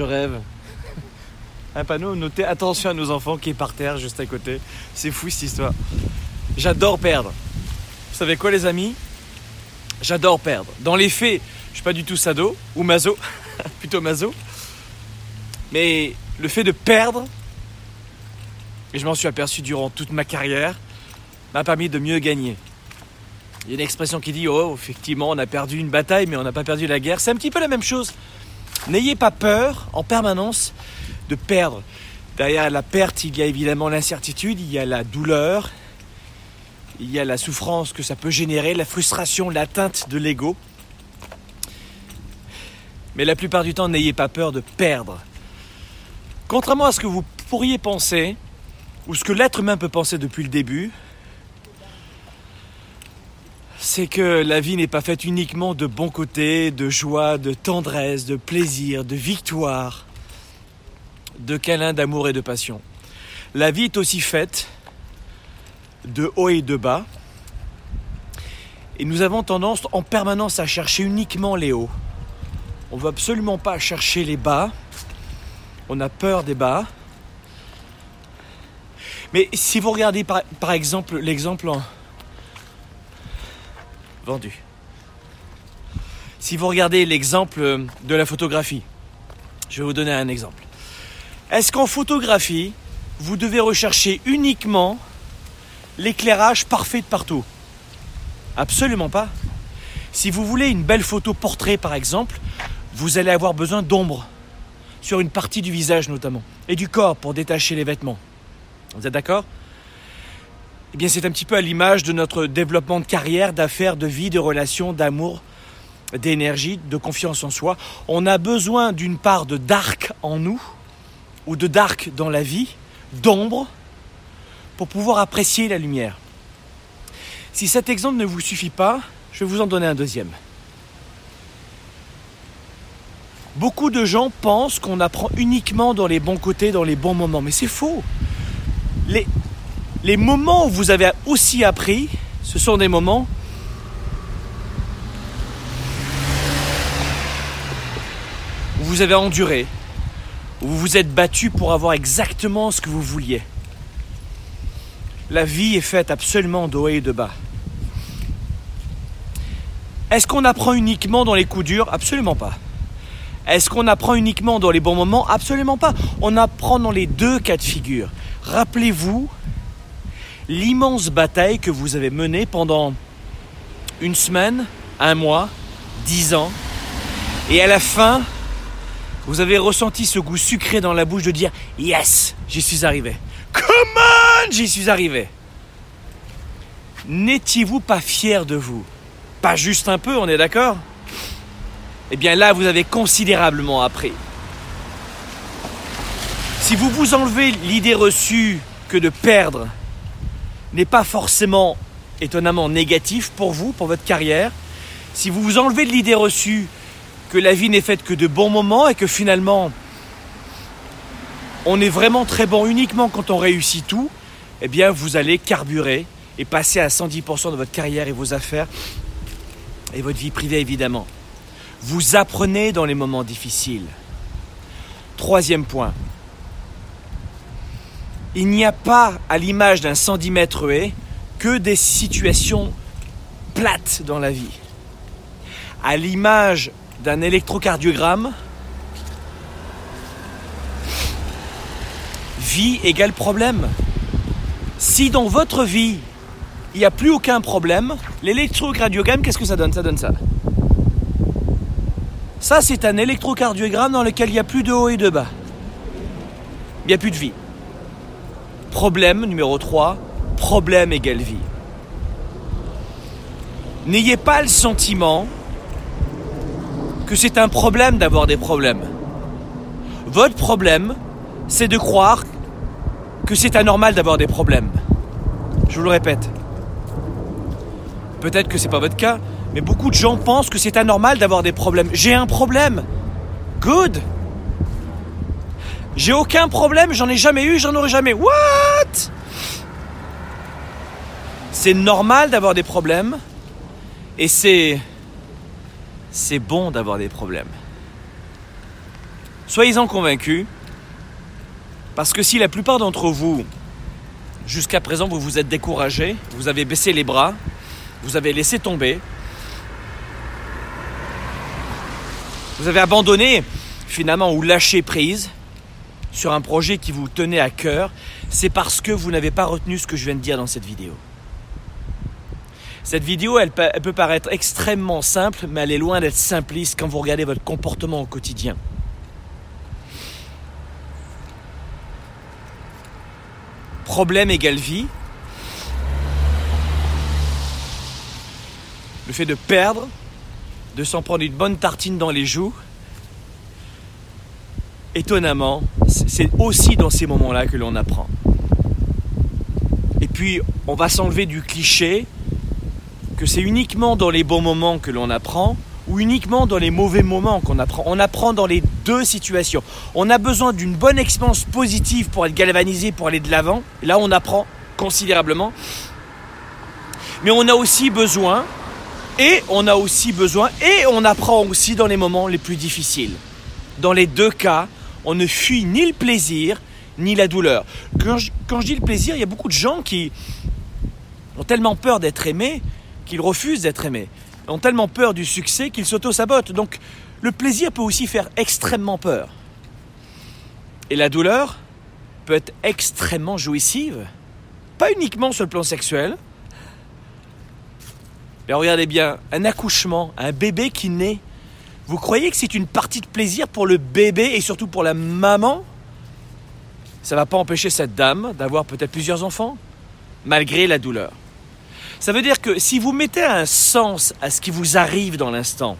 je rêve. Un panneau noté attention à nos enfants qui est par terre juste à côté. C'est fou cette histoire. J'adore perdre. Vous savez quoi les amis? J'adore perdre. Dans les faits, je suis pas du tout sado ou maso, plutôt maso. Mais le fait de perdre, et je m'en suis aperçu durant toute ma carrière, m'a permis de mieux gagner. Il y a une expression qui dit Oh, effectivement, on a perdu une bataille, mais on n'a pas perdu la guerre. C'est un petit peu la même chose. N'ayez pas peur en permanence de perdre. Derrière la perte, il y a évidemment l'incertitude, il y a la douleur, il y a la souffrance que ça peut générer, la frustration, l'atteinte de l'ego. Mais la plupart du temps, n'ayez pas peur de perdre. Contrairement à ce que vous pourriez penser, ou ce que l'être humain peut penser depuis le début, c'est que la vie n'est pas faite uniquement de bons côtés, de joie, de tendresse, de plaisir, de victoire, de câlins, d'amour et de passion. La vie est aussi faite de hauts et de bas. Et nous avons tendance en permanence à chercher uniquement les hauts. On ne veut absolument pas chercher les bas. On a peur des bas. Mais si vous regardez par, exemple l'exemple vendu. Si vous regardez l'exemple de la photographie, je vais vous donner un exemple. Est-ce qu'en photographie, vous devez rechercher uniquement l'éclairage parfait de partout? Absolument pas. Si vous voulez une belle photo portrait par exemple, vous allez avoir besoin d'ombre sur une partie du visage notamment et du corps pour détacher les vêtements. Vous êtes d'accord? Eh bien, c'est un petit peu à l'image de notre développement de carrière, d'affaires, de vie, de relations, d'amour, d'énergie, de confiance en soi. On a besoin d'une part de dark en nous, ou de dark dans la vie, d'ombre, pour pouvoir apprécier la lumière. Si cet exemple ne vous suffit pas, je vais vous en donner un deuxième. Beaucoup de gens pensent qu'on apprend uniquement dans les bons côtés, dans les bons moments, mais c'est faux. Les moments où vous avez aussi appris, ce sont des moments où vous avez enduré, où vous vous êtes battu pour avoir exactement ce que vous vouliez. La vie est faite absolument de haut et de bas. Est-ce qu'on apprend uniquement dans les coups durs? Absolument pas. Est-ce qu'on apprend uniquement dans les bons moments? Absolument pas. On apprend dans les deux cas de figure. Rappelez-vous l'immense bataille que vous avez menée pendant une semaine, un mois, dix ans, et à la fin, vous avez ressenti ce goût sucré dans la bouche de dire Yes, j'y suis arrivé. Come on, j'y suis arrivé. N'étiez-vous pas fier de vous? Pas juste un peu, on est d'accord? Eh bien là, vous avez considérablement appris. Si vous vous enlevez l'idée reçue que de perdre n'est pas forcément étonnamment négatif pour vous, pour votre carrière, si vous vous enlevez de l'idée reçue que la vie n'est faite que de bons moments et que finalement on est vraiment très bon uniquement quand on réussit tout, eh bien vous allez carburer et passer à 110% de votre carrière et vos affaires et votre vie privée évidemment. Vous apprenez dans les moments difficiles. Troisième point, il n'y a pas, à l'image d'un 110 mètres que des situations plates dans la vie. À l'image d'un électrocardiogramme, vie égale problème. Si dans votre vie, il n'y a plus aucun problème, l'électrocardiogramme, qu'est-ce que ça donne? Ça donne ça. Ça, c'est un électrocardiogramme dans lequel il n'y a plus de haut et de bas. Il n'y a plus de vie. Problème numéro 3, problème égale vie. N'ayez pas le sentiment que c'est un problème d'avoir des problèmes. Votre problème, c'est de croire que c'est anormal d'avoir des problèmes. Je vous le répète. Peut-être que c'est pas votre cas, mais beaucoup de gens pensent que c'est anormal d'avoir des problèmes. J'ai un problème. Good. J'ai aucun problème, j'en ai jamais eu, j'en aurai jamais. What? C'est normal d'avoir des problèmes et c'est c'est bon d'avoir des problèmes. Soyez-en convaincus, parce que si la plupart d'entre vous, jusqu'à présent, vous vous êtes découragés, vous avez baissé les bras, vous avez laissé tomber, vous avez abandonné finalement ou lâché prise sur un projet qui vous tenait à cœur, c'est parce que vous n'avez pas retenu ce que je viens de dire dans cette vidéo. Cette vidéo, elle, peut paraître extrêmement simple, mais elle est loin d'être simpliste quand vous regardez votre comportement au quotidien. Problème égale vie. Le fait de perdre, de s'en prendre une bonne tartine dans les joues, étonnamment, c'est aussi dans ces moments-là que l'on apprend. Et puis, on va s'enlever du cliché que c'est uniquement dans les bons moments que l'on apprend ou uniquement dans les mauvais moments qu'on apprend. On apprend dans les deux situations. On a besoin d'une bonne expérience positive pour être galvanisé, pour aller de l'avant. Là, on apprend considérablement. Mais on a aussi besoin, et on a aussi besoin, et on apprend aussi dans les moments les plus difficiles. Dans les deux cas, on ne fuit ni le plaisir, ni la douleur. Quand je, dis le plaisir, il y a beaucoup de gens qui ont tellement peur d'être aimés qu'ils refusent d'être aimés, ont tellement peur du succès qu'ils s'auto-sabotent. Donc le plaisir peut aussi faire extrêmement peur. Et la douleur peut être extrêmement jouissive, pas uniquement sur le plan sexuel. Mais regardez bien, un accouchement, un bébé qui naît, vous croyez que c'est une partie de plaisir pour le bébé et surtout pour la maman? Ça ne va pas empêcher cette dame d'avoir peut-être plusieurs enfants, malgré la douleur. Ça veut dire que si vous mettez un sens à ce qui vous arrive dans l'instant,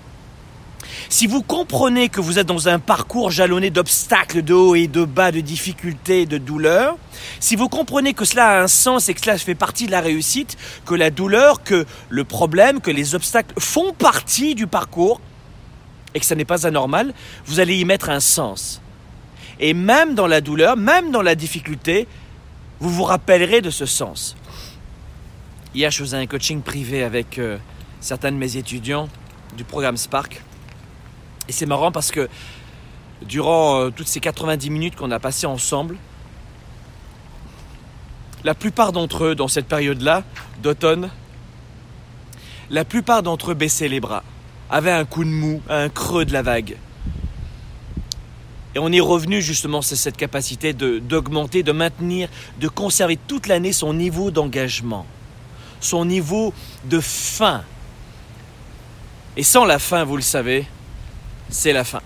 si vous comprenez que vous êtes dans un parcours jalonné d'obstacles, de haut et de bas, de difficultés, de douleurs, si vous comprenez que cela a un sens et que cela fait partie de la réussite, que la douleur, que le problème, que les obstacles font partie du parcours, et que ça n'est pas anormal, vous allez y mettre un sens. Et même dans la douleur, même dans la difficulté, vous vous rappellerez de ce sens. Hier, je faisais un coaching privé avec euh, certains de mes étudiants du programme Spark. Et c'est marrant parce que durant euh, toutes ces 90 minutes qu'on a passées ensemble, la plupart d'entre eux, dans cette période-là, d'automne, la plupart d'entre eux baissaient les bras, avaient un coup de mou, un creux de la vague. Et on est revenu justement sur cette capacité d'augmenter, de maintenir, de conserver toute l'année son niveau d'engagement son niveau de faim. Et sans la faim, vous le savez, c'est la fin.